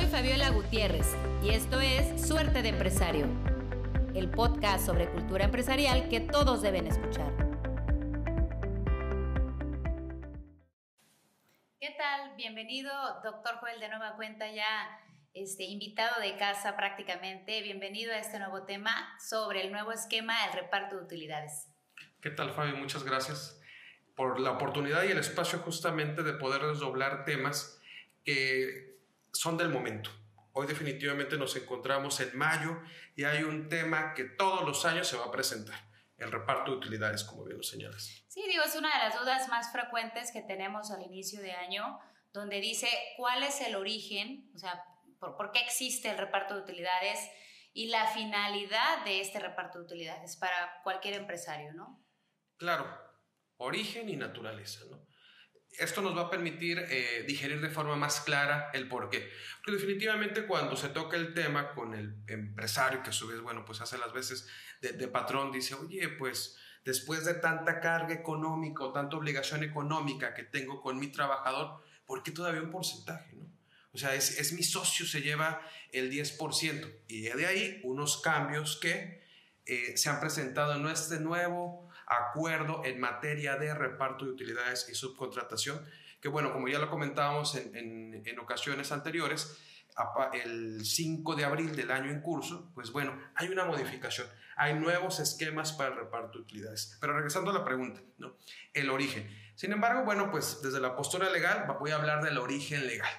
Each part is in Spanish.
Soy Fabiola Gutiérrez y esto es Suerte de Empresario, el podcast sobre cultura empresarial que todos deben escuchar. ¿Qué tal? Bienvenido, doctor Joel, de nueva cuenta ya este, invitado de casa prácticamente. Bienvenido a este nuevo tema sobre el nuevo esquema del reparto de utilidades. ¿Qué tal, Fabio? Muchas gracias por la oportunidad y el espacio justamente de poder desdoblar temas que son del momento. Hoy definitivamente nos encontramos en mayo y hay un tema que todos los años se va a presentar, el reparto de utilidades, como bien lo señalas. Sí, digo, es una de las dudas más frecuentes que tenemos al inicio de año, donde dice cuál es el origen, o sea, por, por qué existe el reparto de utilidades y la finalidad de este reparto de utilidades para cualquier empresario, ¿no? Claro, origen y naturaleza, ¿no? Esto nos va a permitir eh, digerir de forma más clara el por qué. Porque definitivamente cuando se toca el tema con el empresario, que a su vez, bueno, pues hace las veces de, patrón, dice, oye, pues después de tanta carga económica o tanta obligación económica que tengo con mi trabajador, ¿por qué todavía un porcentaje? No? O sea, es, es mi socio, se lleva el 10%. Y de ahí unos cambios que eh, se han presentado en este nuevo acuerdo en materia de reparto de utilidades y subcontratación, que bueno, como ya lo comentábamos en, en, ocasiones anteriores, el 5 de abril del año en curso, pues bueno, hay una modificación, hay nuevos esquemas para el reparto de utilidades. Pero regresando a la pregunta, ¿no? El origen. Sin embargo, bueno, pues desde la postura legal voy a hablar del origen legal.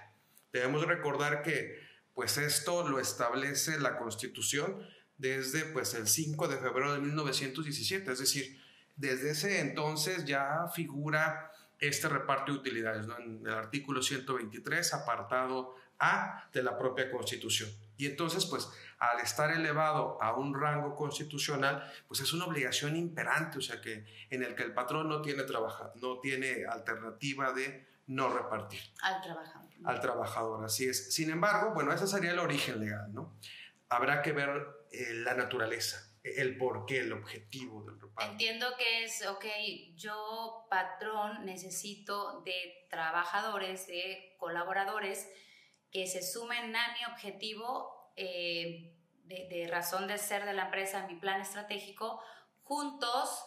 Debemos recordar que pues esto lo establece la Constitución desde pues el 5 de febrero de 1917, es decir, desde ese entonces ya figura este reparto de utilidades en el artículo 123, apartado A de la propia Constitución. Y entonces, pues, al estar elevado a un rango constitucional, pues es una obligación imperante, o sea, que en el que el patrón no tiene, trabaja, no tiene alternativa de no repartir. Al trabajador. Al trabajador, así es. Sin embargo, bueno, ese sería el origen legal, ¿no? Habrá que ver eh, la naturaleza el por qué, el objetivo del reparto. Entiendo que es, ok, yo patrón necesito de trabajadores, de colaboradores que se sumen a mi objetivo eh, de, razón de ser de la empresa, mi plan estratégico, juntos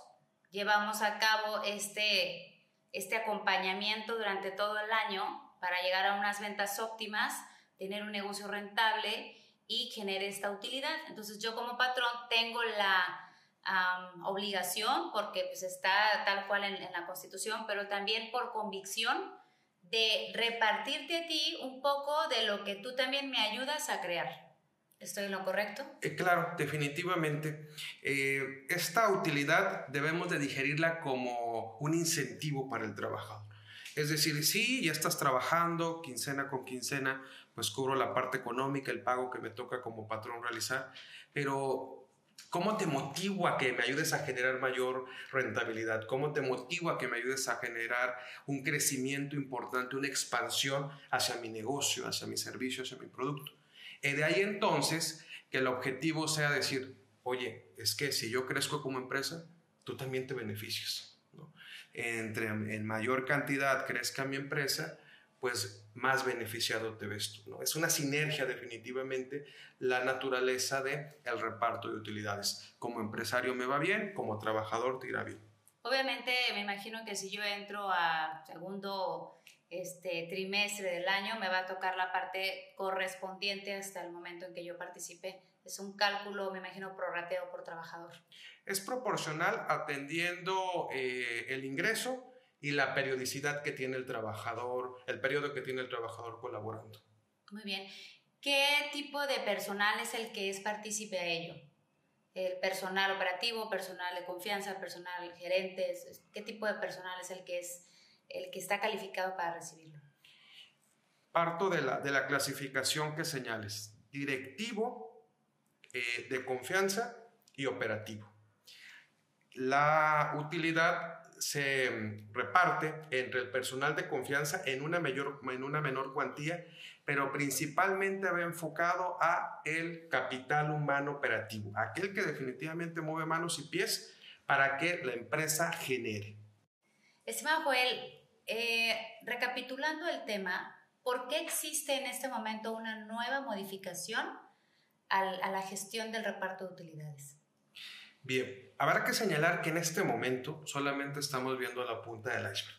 llevamos a cabo este, este acompañamiento durante todo el año para llegar a unas ventas óptimas, tener un negocio rentable y genere esta utilidad. Entonces yo como patrón tengo la obligación, porque pues está tal cual en, la Constitución, pero también por convicción de repartirte a ti un poco de lo que tú también me ayudas a crear. ¿Estoy en lo correcto? Eh, claro, definitivamente. Eh, esta utilidad debemos de digerirla como un incentivo para el trabajador. Es decir, sí, ya estás trabajando quincena con quincena, pues cubro la parte económica, el pago que me toca como patrón realizar, pero ¿cómo te motivo a que me ayudes a generar mayor rentabilidad? ¿Cómo te motivo a que me ayudes a generar un crecimiento importante, una expansión hacia mi negocio, hacia mi servicio, hacia mi producto? Y de ahí entonces que el objetivo sea decir, oye, es que si yo crezco como empresa, tú también te beneficias. Entre en mayor cantidad crezca mi empresa, pues más beneficiado te ves tú. ¿no? Es una sinergia definitivamente la naturaleza del el reparto de utilidades. Como empresario me va bien, como trabajador te irá bien. Obviamente me imagino que si yo entro a segundo este, trimestre del año me va a tocar la parte correspondiente hasta el momento en que yo participe. Es un cálculo, me imagino, prorrateo por trabajador. Es proporcional atendiendo eh, el ingreso y la periodicidad que tiene el trabajador, el periodo que tiene el trabajador colaborando. Muy bien. ¿Qué tipo de personal es el que es partícipe a ello? ¿El personal operativo, personal de confianza, personal gerentes? ¿Qué tipo de personal es el que es el que está calificado para recibirlo? Parto de la, de la clasificación que señales. Directivo, eh, de confianza y operativo. La utilidad se reparte entre el personal de confianza en una, mayor, en una menor cuantía, pero principalmente va enfocado a el capital humano operativo, aquel que definitivamente mueve manos y pies para que la empresa genere. Estimado Joel, eh, recapitulando el tema, ¿por qué existe en este momento una nueva modificación a la gestión del reparto de utilidades? Bien, habrá que señalar que en este momento solamente estamos viendo la punta del iceberg.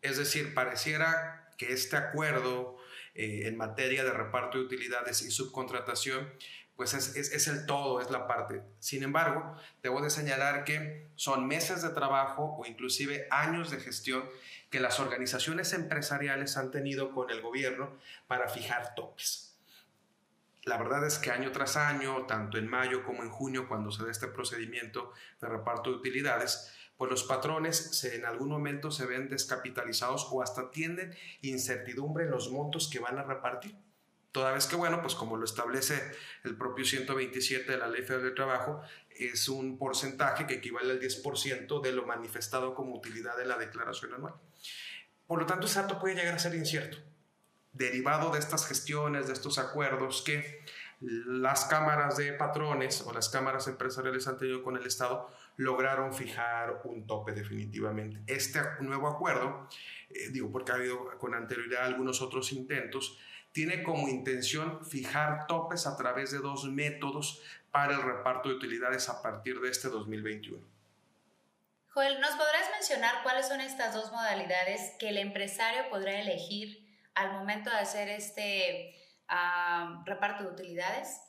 Es decir, pareciera que este acuerdo eh, en materia de reparto de utilidades y subcontratación pues es, es, el todo, es la parte. Sin embargo, debo de señalar que son meses de trabajo o inclusive años de gestión que las organizaciones empresariales han tenido con el gobierno para fijar topes. La verdad es que año tras año, tanto en mayo como en junio, cuando se da este procedimiento de reparto de utilidades, pues los patrones en algún momento se ven descapitalizados o hasta tienden incertidumbre en los montos que van a repartir. Toda vez que, bueno, pues como lo establece el propio 127 de la Ley Federal del Trabajo, es un porcentaje que equivale al 10% de lo manifestado como utilidad de la declaración anual. Por lo tanto, ese dato puede llegar a ser incierto, derivado de estas gestiones, de estos acuerdos que las cámaras de patrones o las cámaras empresariales han tenido con el Estado lograron fijar un tope definitivamente. Este nuevo acuerdo, eh, digo porque ha habido con anterioridad algunos otros intentos, tiene como intención fijar topes a través de dos métodos para el reparto de utilidades a partir de este 2021. Joel, ¿nos podrás mencionar cuáles son estas dos modalidades que el empresario podrá elegir al momento de hacer este ah, reparto de utilidades?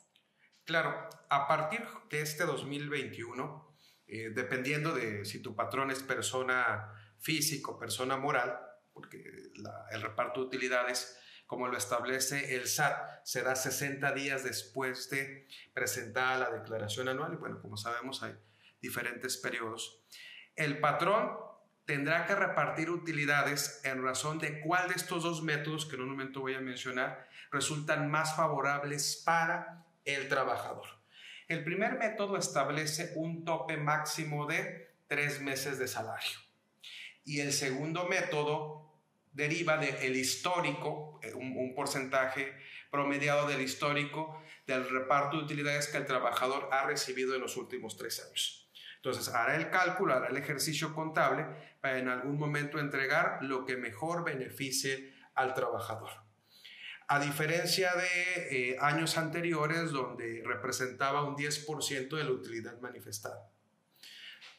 Claro, a partir de este 2021, eh, dependiendo de si tu patrón es persona física o persona moral, porque el reparto de utilidades como lo establece el SAT, será 60 días después de presentar la declaración anual y bueno, como sabemos hay diferentes periodos. El patrón tendrá que repartir utilidades en razón de cuál de estos dos métodos que en un momento voy a mencionar resultan más favorables para el trabajador. El primer método establece un tope máximo de tres meses de salario y el segundo método deriva del histórico, eh, un, porcentaje promediado del histórico del reparto de utilidades que el trabajador ha recibido en los últimos tres años. Entonces, hará el cálculo, hará el ejercicio contable para en algún momento entregar lo que mejor beneficie al trabajador. A diferencia de eh, años anteriores donde representaba un 10% de la utilidad manifestada.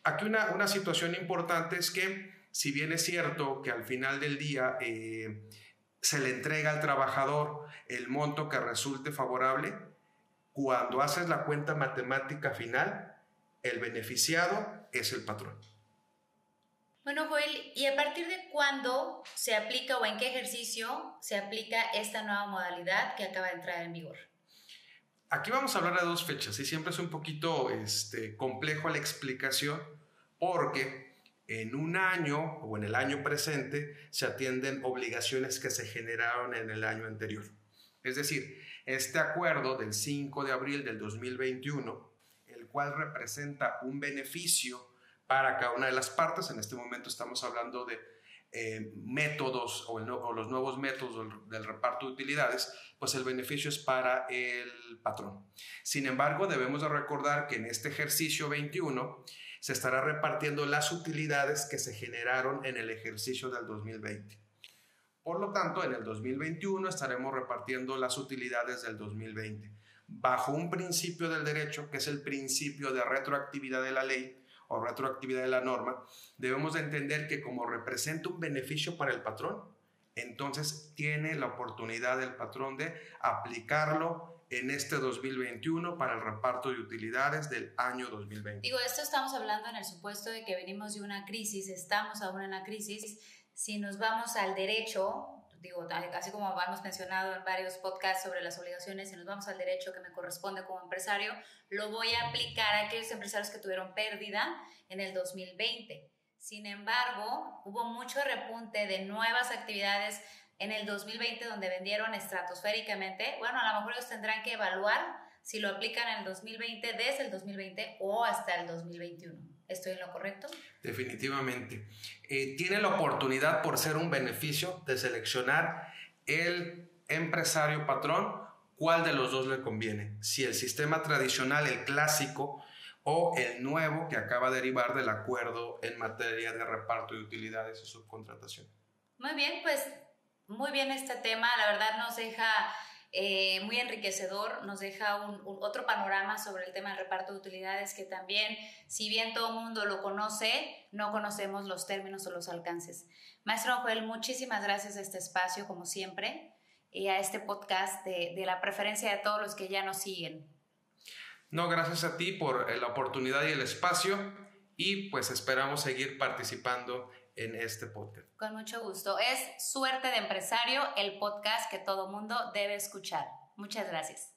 Aquí una, una situación importante es que si bien es cierto que al final del día eh, se le entrega al trabajador el monto que resulte favorable, cuando haces la cuenta matemática final, el beneficiado es el patrón. Bueno, Joel, ¿y a partir de cuándo se aplica o en qué ejercicio se aplica esta nueva modalidad que acaba de entrar en vigor? Aquí vamos a hablar de dos fechas y siempre es un poquito este, complejo la explicación porque en un año o en el año presente se atienden obligaciones que se generaron en el año anterior. Es decir, este acuerdo del 5 de abril del 2021, el cual representa un beneficio para cada una de las partes, en este momento estamos hablando de eh, métodos o, los nuevos métodos del, del reparto de utilidades, pues el beneficio es para el patrón. Sin embargo, debemos de recordar que en este ejercicio 21, se estará repartiendo las utilidades que se generaron en el ejercicio del 2020. Por lo tanto, en el 2021 estaremos repartiendo las utilidades del 2020 bajo un principio del derecho que es el principio de retroactividad de la ley o retroactividad de la norma, debemos de entender que como representa un beneficio para el patrón, entonces tiene la oportunidad el patrón de aplicarlo en este 2021 para el reparto de utilidades del año 2020. Digo, esto estamos hablando en el supuesto de que venimos de una crisis, estamos aún en la crisis. Si nos vamos al derecho, digo, así como hemos mencionado en varios podcasts sobre las obligaciones, si nos vamos al derecho que me corresponde como empresario, lo voy a aplicar a aquellos empresarios que tuvieron pérdida en el 2020. Sin embargo, hubo mucho repunte de nuevas actividades en el 2020 donde vendieron estratosféricamente, bueno, a lo mejor ellos tendrán que evaluar si lo aplican en el 2020, desde el 2020 o hasta el 2021. ¿Estoy en lo correcto? Definitivamente. Eh, tiene la oportunidad, por ser un beneficio, de seleccionar el empresario patrón, cuál de los dos le conviene. Si el sistema tradicional, el clásico, o el nuevo que acaba de derivar del acuerdo en materia de reparto de utilidades y subcontratación. Muy bien, pues muy bien este tema, la verdad nos deja eh, muy enriquecedor, nos deja un, otro panorama sobre el tema del reparto de utilidades que también, si bien todo el mundo lo conoce, no conocemos los términos o los alcances. Maestro Joel, muchísimas gracias a este espacio, como siempre, y a este podcast de, de la preferencia de todos los que ya nos siguen. No, gracias a ti por eh, la oportunidad y el espacio y pues esperamos seguir participando en este podcast. Con mucho gusto. Es Suerte de Empresario, el podcast que todo mundo debe escuchar. Muchas gracias.